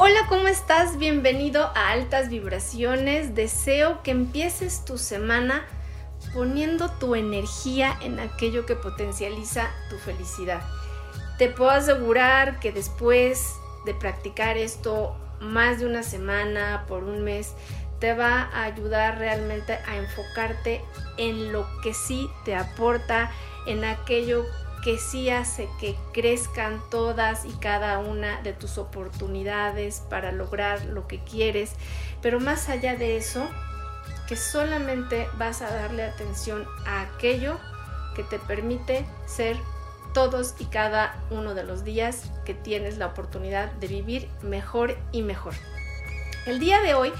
Hola, ¿cómo estás? Bienvenido a Altas Vibraciones. Deseo que empieces tu semana poniendo tu energía en aquello que potencializa tu felicidad. Te puedo asegurar que después de practicar esto más de una semana, por un mes, te va a ayudar realmente a enfocarte en lo que sí te aporta, en aquello que sí hace que crezcan todas y cada una de tus oportunidades para lograr lo que quieres. Pero más allá de eso, que solamente vas a darle atención a aquello que te permite ser todos y cada uno de los días que tienes la oportunidad de vivir mejor y mejor. El día de hoy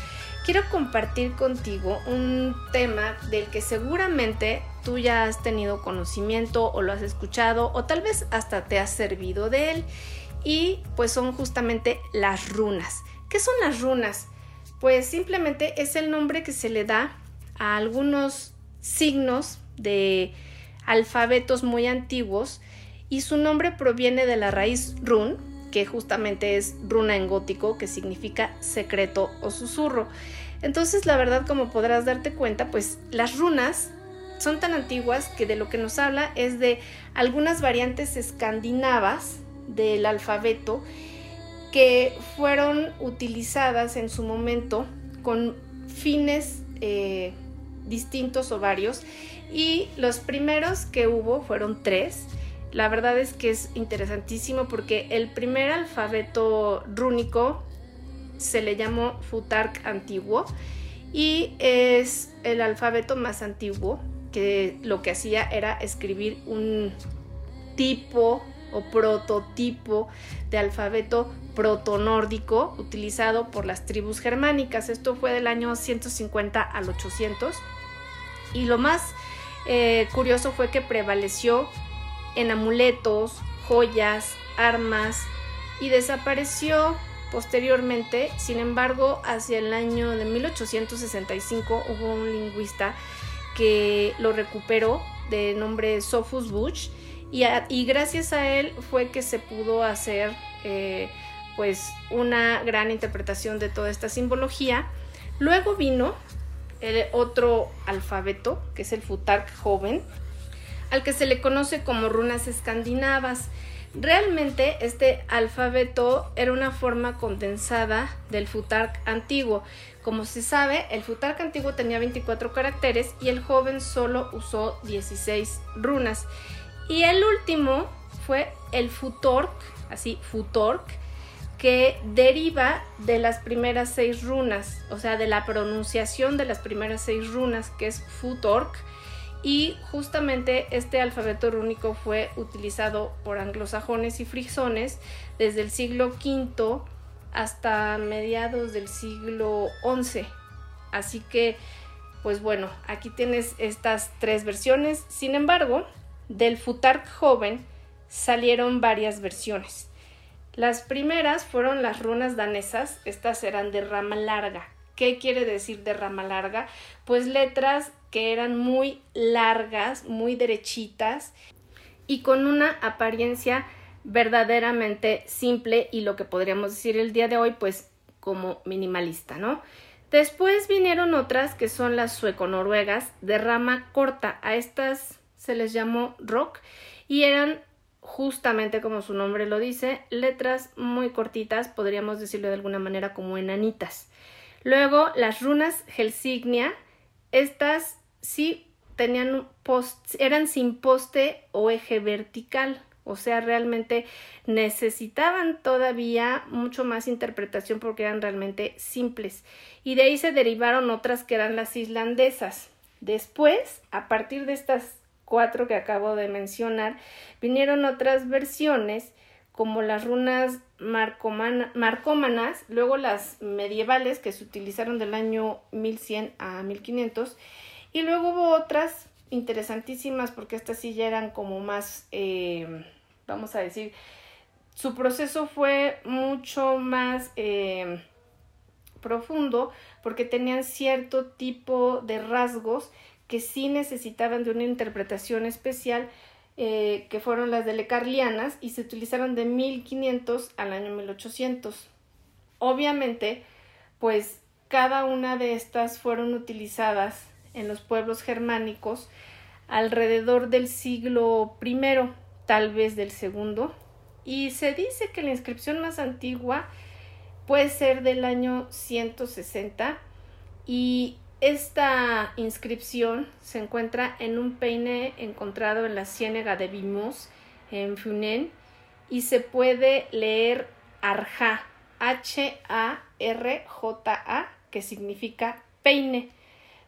quiero compartir contigo un tema del que seguramente tú ya has tenido conocimiento o lo has escuchado o tal vez hasta te has servido de él y pues son justamente las runas. ¿Qué son las runas? Pues simplemente es el nombre que se le da a algunos signos de alfabetos muy antiguos y su nombre proviene de la raíz run, que justamente es runa en gótico, que significa secreto o susurro. Entonces, la verdad, como podrás darte cuenta, pues las runas son tan antiguas que de lo que nos habla es de algunas variantes escandinavas del alfabeto que fueron utilizadas en su momento con fines eh, distintos o varios y los primeros que hubo fueron tres. La verdad es que es interesantísimo porque el primer alfabeto rúnico se le llamó Futark antiguo y es el alfabeto más antiguo que lo que hacía era escribir un tipo o prototipo de alfabeto protonórdico utilizado por las tribus germánicas. Esto fue del año 150 al 800. Y lo más eh, curioso fue que prevaleció en amuletos, joyas, armas y desapareció posteriormente. Sin embargo, hacia el año de 1865 hubo un lingüista que lo recuperó de nombre Sophus Bush y, gracias a él fue que se pudo hacer eh, pues una gran interpretación de toda esta simbología. Luego vino el otro alfabeto, que es el Futark joven, al que se le conoce como runas escandinavas. Realmente este alfabeto era una forma condensada del Futark antiguo. Como se sabe, el Futark antiguo tenía 24 caracteres y el joven solo usó 16 runas. Y el último fue el Futork, así Futork, que deriva de las primeras seis runas, o sea, de la pronunciación de las primeras seis runas, que es Futork y justamente este alfabeto rúnico fue utilizado por anglosajones y frisones desde el siglo V hasta mediados del siglo XI. Así que, pues bueno, aquí tienes estas tres versiones. Sin embargo, del Futark joven salieron varias versiones. Las primeras fueron las runas danesas, estas eran de rama larga. ¿Qué quiere decir de rama larga? Pues letras que eran muy largas, muy derechitas y con una apariencia verdaderamente simple y lo que podríamos decir el día de hoy pues como minimalista, ¿no? Después vinieron otras que son las sueco-noruegas de rama corta. A estas se les llamó rock y eran justamente como su nombre lo dice, letras muy cortitas, podríamos decirlo de alguna manera como enanitas. Luego las runas Helsignia, estas sí tenían post, eran sin poste o eje vertical, o sea, realmente necesitaban todavía mucho más interpretación porque eran realmente simples. Y de ahí se derivaron otras que eran las islandesas. Después, a partir de estas cuatro que acabo de mencionar, vinieron otras versiones como las runas marcómanas, luego las medievales que se utilizaron del año 1100 a 1500 y luego hubo otras interesantísimas porque estas sí ya eran como más, eh, vamos a decir, su proceso fue mucho más eh, profundo porque tenían cierto tipo de rasgos que sí necesitaban de una interpretación especial eh, que fueron las de Lecarlianas y se utilizaron de 1500 al año 1800. Obviamente, pues cada una de estas fueron utilizadas en los pueblos germánicos alrededor del siglo I, tal vez del segundo, y se dice que la inscripción más antigua puede ser del año 160 y esta inscripción se encuentra en un peine encontrado en la ciénega de Vimos, en Funen, y se puede leer Arja, H-A-R-J-A, que significa peine.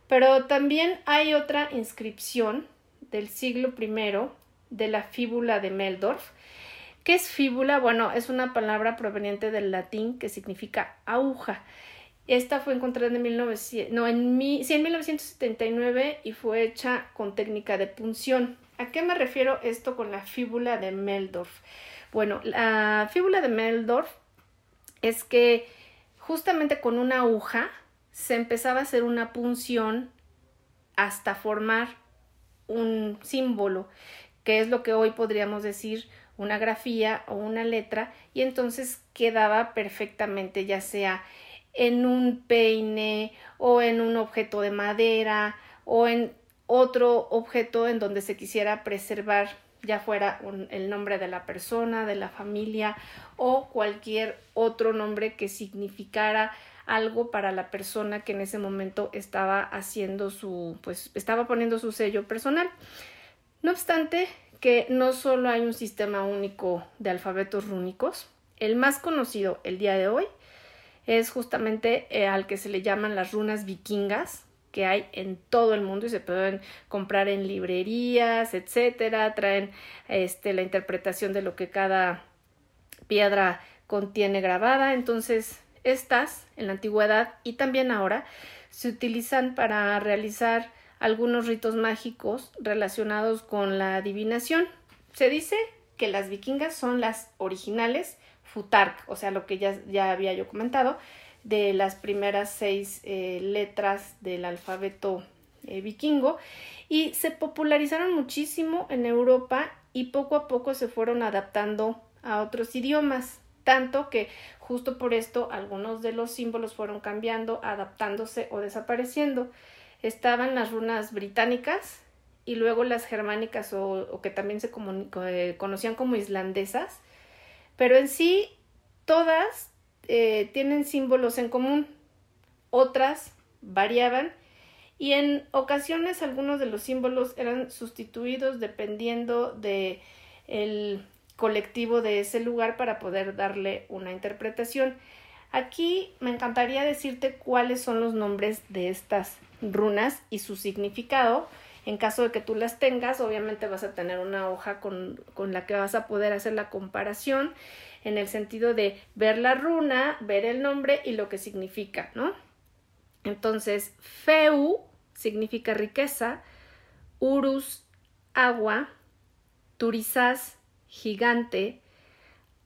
Pero también hay otra inscripción del siglo I de la fíbula de Meldorf. ¿Qué es fíbula? Bueno, es una palabra proveniente del latín que significa aguja. Esta fue encontrada en, 1900, no, en, sí, en 1979 y fue hecha con técnica de punción. ¿A qué me refiero esto con la fíbula de Meldorf? Bueno, la fíbula de Meldorf es que justamente con una aguja se empezaba a hacer una punción hasta formar un símbolo, que es lo que hoy podríamos decir una grafía o una letra, y entonces quedaba perfectamente ya sea en un peine o en un objeto de madera o en otro objeto en donde se quisiera preservar ya fuera el nombre de la persona, de la familia o cualquier otro nombre que significara algo para la persona que en ese momento estaba haciendo su, pues estaba poniendo su sello personal. No obstante, que no solo hay un sistema único de alfabetos rúnicos, el más conocido el día de hoy es justamente eh, al que se le llaman las runas vikingas, que hay en todo el mundo y se pueden comprar en librerías, etcétera, traen este la interpretación de lo que cada piedra contiene grabada, entonces estas en la antigüedad y también ahora se utilizan para realizar algunos ritos mágicos relacionados con la adivinación. Se dice que las vikingas son las originales Futark, o sea, lo que ya, ya había yo comentado, de las primeras seis eh, letras del alfabeto eh, vikingo y se popularizaron muchísimo en Europa y poco a poco se fueron adaptando a otros idiomas, tanto que justo por esto algunos de los símbolos fueron cambiando, adaptándose o desapareciendo. Estaban las runas británicas y luego las germánicas o, que también se eh, conocían como islandesas, pero en sí todas eh, tienen símbolos en común, otras variaban y en ocasiones algunos de los símbolos eran sustituidos dependiendo de el colectivo de ese lugar para poder darle una interpretación. Aquí me encantaría decirte cuáles son los nombres de estas runas y su significado. En caso de que tú las tengas, obviamente vas a tener una hoja con, con la que vas a poder hacer la comparación en el sentido de ver la runa, ver el nombre y lo que significa, ¿no? Entonces, Feu significa riqueza, Urus, agua, Turizas, gigante,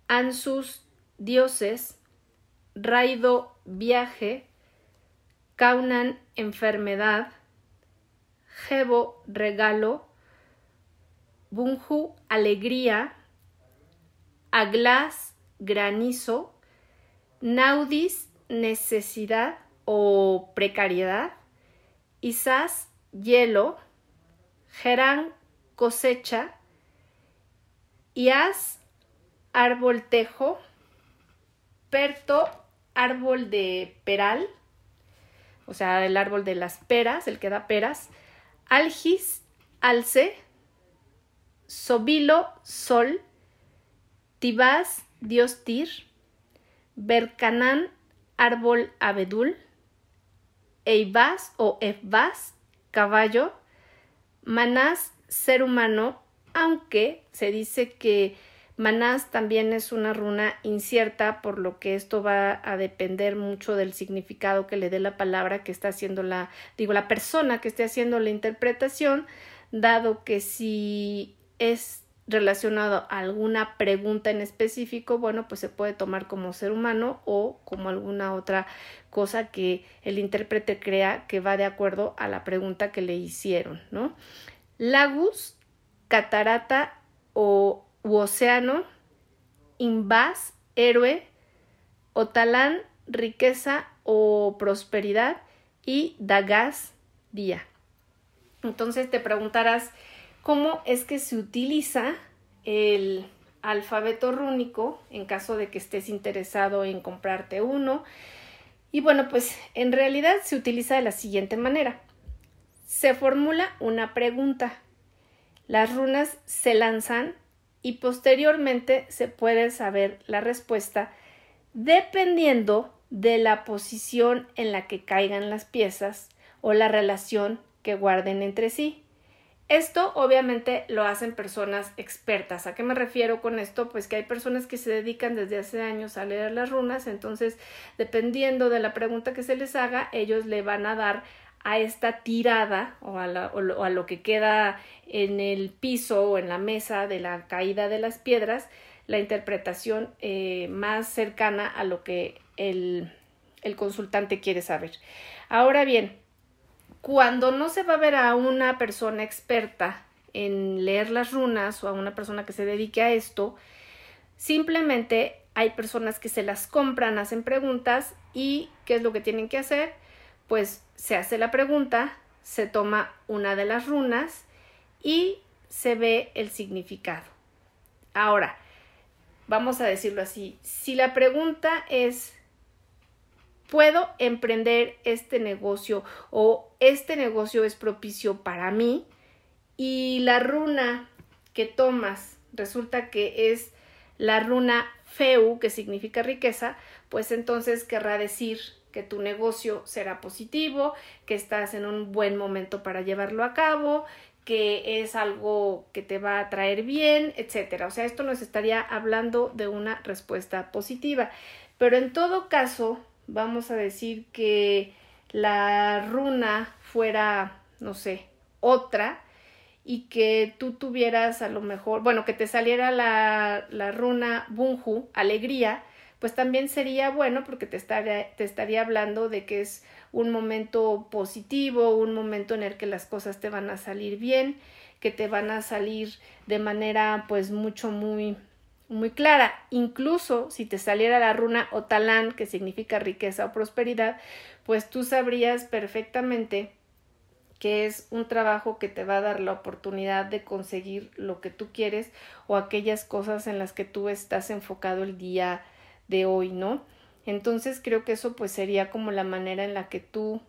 Ansus, dioses, Raido, viaje, Kaunan, enfermedad, Jebo, regalo, Bunju, alegría, Aglas, granizo, Naudis, necesidad o precariedad, Isas, hielo, Gerán, cosecha, Ias, árbol tejo, Perto, árbol de peral, o sea, el árbol de las peras, el que da peras, Algis, alce, Sobilo, sol, Tibás, dios Tir, Bercanán, árbol abedul, Eibás o Efbás, caballo, Manás, ser humano, aunque se dice que Manás también es una runa incierta, por lo que esto va a depender mucho del significado que le dé la palabra que está haciendo la, digo, la persona que esté haciendo la interpretación, dado que si es relacionado a alguna pregunta en específico, bueno, pues se puede tomar como ser humano o como alguna otra cosa que el intérprete crea que va de acuerdo a la pregunta que le hicieron, ¿no? Lagus, catarata o u océano, invas, héroe, otalán, riqueza o prosperidad y Dagas, día. Entonces te preguntarás cómo es que se utiliza el alfabeto rúnico en caso de que estés interesado en comprarte uno. Y bueno, pues en realidad se utiliza de la siguiente manera. Se formula una pregunta. Las runas se lanzan y posteriormente se puede saber la respuesta dependiendo de la posición en la que caigan las piezas o la relación que guarden entre sí. Esto obviamente lo hacen personas expertas. ¿A qué me refiero con esto? Pues que hay personas que se dedican desde hace años a leer las runas, entonces dependiendo de la pregunta que se les haga, ellos le van a dar a esta tirada o a, lo, que queda en el piso o en la mesa de la caída de las piedras la interpretación eh, más cercana a lo que el, el consultante quiere saber. Ahora bien, cuando no se va a ver a una persona experta en leer las runas o a una persona que se dedique a esto, simplemente hay personas que se las compran, hacen preguntas y ¿qué es lo que tienen que hacer? Pues se hace la pregunta, se toma una de las runas y se ve el significado. Ahora, vamos a decirlo así, si la pregunta es puedo emprender este negocio o este negocio es propicio para mí y la runa que tomas resulta que es la runa Feu, que significa riqueza, pues entonces querrá decir que tu negocio será positivo, que estás en un buen momento para llevarlo a cabo, que es algo que te va a traer bien, etcétera. O sea, esto nos estaría hablando de una respuesta positiva. Pero en todo caso, vamos a decir que la runa fuera, no sé, otra y que tú tuvieras a lo mejor, bueno, que te saliera la, la runa Bunju, alegría, pues también sería bueno porque te estaría, te estaría hablando de que es un momento positivo, un momento en el que las cosas te van a salir bien, que te van a salir de manera pues mucho muy muy clara. Incluso si te saliera la runa Otalán, que significa riqueza o prosperidad, pues tú sabrías perfectamente que es un trabajo que te va a dar la oportunidad de conseguir lo que tú quieres o aquellas cosas en las que tú estás enfocado el día de hoy, ¿no? Entonces creo que eso pues sería como la manera en la que tú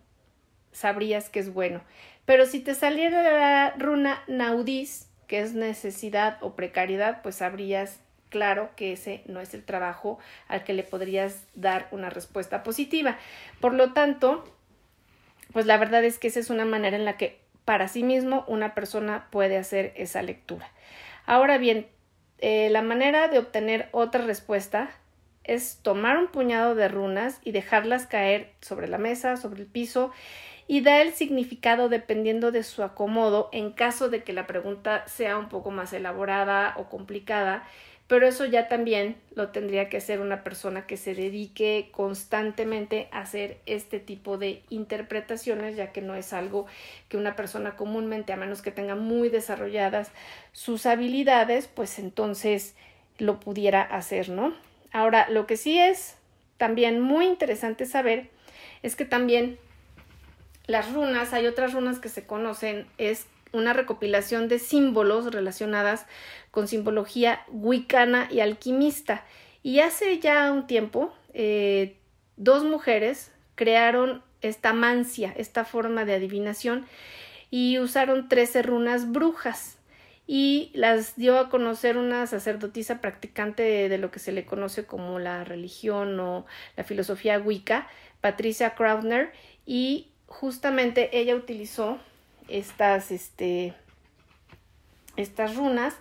sabrías que es bueno. Pero si te saliera la runa naudis, que es necesidad o precariedad, pues sabrías claro que ese no es el trabajo al que le podrías dar una respuesta positiva. Por lo tanto, pues la verdad es que esa es una manera en la que para sí mismo una persona puede hacer esa lectura. Ahora bien, eh, la manera de obtener otra respuesta es tomar un puñado de runas y dejarlas caer sobre la mesa, sobre el piso y dar el significado dependiendo de su acomodo en caso de que la pregunta sea un poco más elaborada o complicada pero eso ya también lo tendría que hacer una persona que se dedique constantemente a hacer este tipo de interpretaciones, ya que no es algo que una persona comúnmente, a menos que tenga muy desarrolladas sus habilidades, pues entonces lo pudiera hacer, ¿no? Ahora, lo que sí es también muy interesante saber es que también las runas, hay otras runas que se conocen, es una recopilación de símbolos relacionadas con simbología wicana y alquimista. Y hace ya un tiempo, eh, dos mujeres crearon esta mancia, esta forma de adivinación, y usaron trece runas brujas y las dio a conocer una sacerdotisa practicante de, lo que se le conoce como la religión o la filosofía Wicca, Patricia Krautner, y justamente ella utilizó estas, este, estas runas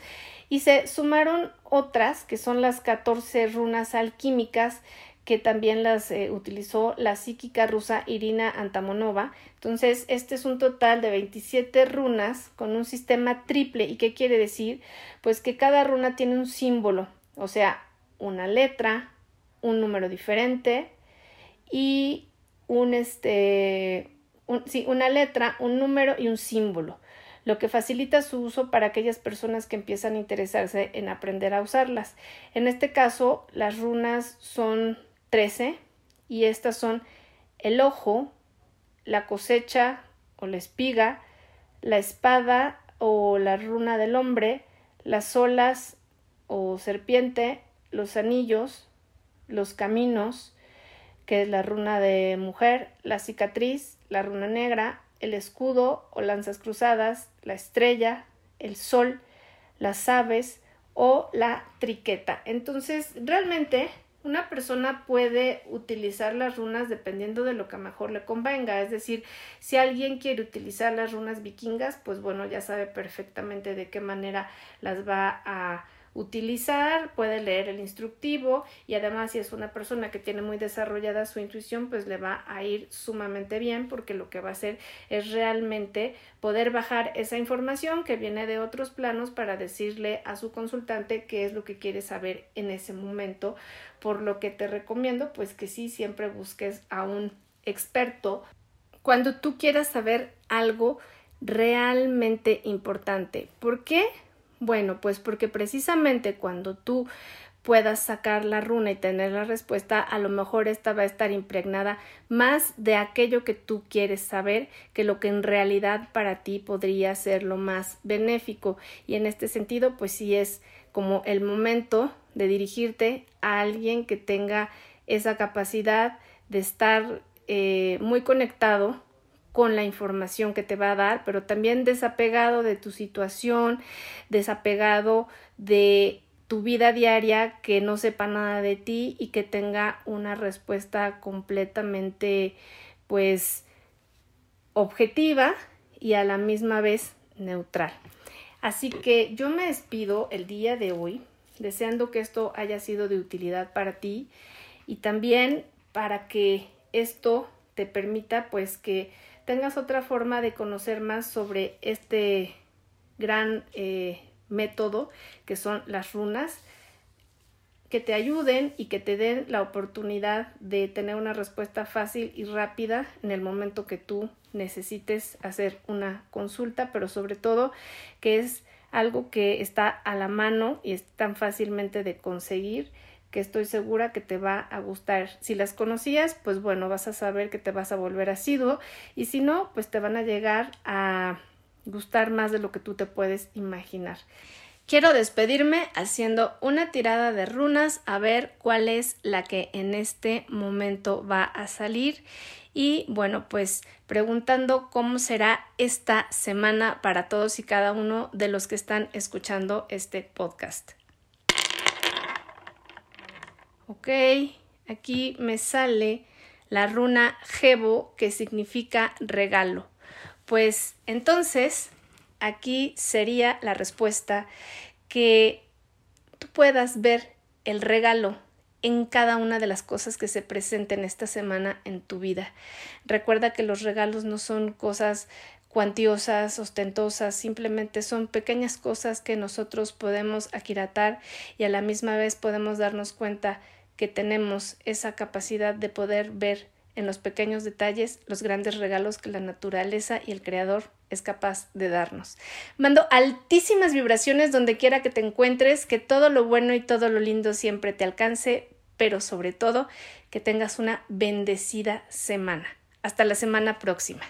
y se sumaron otras que son las 14 runas alquímicas que también las eh, utilizó la psíquica rusa Irina Antamonova. Entonces, este es un total de 27 runas con un sistema triple. ¿Y qué quiere decir? Pues que cada runa tiene un símbolo, o sea, una letra, un número diferente y un este sí, una letra, un número y un símbolo, lo que facilita su uso para aquellas personas que empiezan a interesarse en aprender a usarlas. En este caso, las runas son 13 y estas son el ojo, la cosecha o la espiga, la espada o la runa del hombre, las olas o serpiente, los anillos, los caminos, que es la runa de mujer, la cicatriz, la runa negra, el escudo o lanzas cruzadas, la estrella, el sol, las aves o la triqueta. Entonces, realmente una persona puede utilizar las runas dependiendo de lo que mejor le convenga. Es decir, si alguien quiere utilizar las runas vikingas, pues bueno, ya sabe perfectamente de qué manera las va a utilizar, puede leer el instructivo y además si es una persona que tiene muy desarrollada su intuición, pues le va a ir sumamente bien porque lo que va a hacer es realmente poder bajar esa información que viene de otros planos para decirle a su consultante qué es lo que quiere saber en ese momento, por lo que te recomiendo pues que sí siempre busques a un experto cuando tú quieras saber algo realmente importante. ¿Por qué? Bueno, pues porque precisamente cuando tú puedas sacar la runa y tener la respuesta, a lo mejor esta va a estar impregnada más de aquello que tú quieres saber que lo que en realidad para ti podría ser lo más benéfico. Y en este sentido, pues sí es como el momento de dirigirte a alguien que tenga esa capacidad de estar eh, muy conectado con la información que te va a dar, pero también desapegado de tu situación, desapegado de tu vida diaria, que no sepa nada de ti y que tenga una respuesta completamente pues objetiva y a la misma vez neutral. Así que yo me despido el día de hoy deseando que esto haya sido de utilidad para ti y también para que esto te permita pues que tengas otra forma de conocer más sobre este gran eh, método que son las runas que te ayuden y que te den la oportunidad de tener una respuesta fácil y rápida en el momento que tú necesites hacer una consulta, pero sobre todo que es algo que está a la mano y es tan fácilmente de conseguir que estoy segura que te va a gustar. Si las conocías, pues bueno, vas a saber que te vas a volver asiduo y si no, pues te van a llegar a gustar más de lo que tú te puedes imaginar. Quiero despedirme haciendo una tirada de runas a ver cuál es la que en este momento va a salir y bueno pues preguntando cómo será esta semana para todos y cada uno de los que están escuchando este podcast. Ok, aquí me sale la runa Jebo que significa regalo. Pues entonces aquí sería la respuesta que tú puedas ver el regalo en cada una de las cosas que se presenten esta semana en tu vida. Recuerda que los regalos no son cosas cuantiosas, ostentosas, simplemente son pequeñas cosas que nosotros podemos aquiratar y a la misma vez podemos darnos cuenta que tenemos esa capacidad de poder ver en los pequeños detalles los grandes regalos que la naturaleza y el creador es capaz de darnos. Mando altísimas vibraciones donde quiera que te encuentres, que todo lo bueno y todo lo lindo siempre te alcance, pero sobre todo que tengas una bendecida semana. Hasta la semana próxima.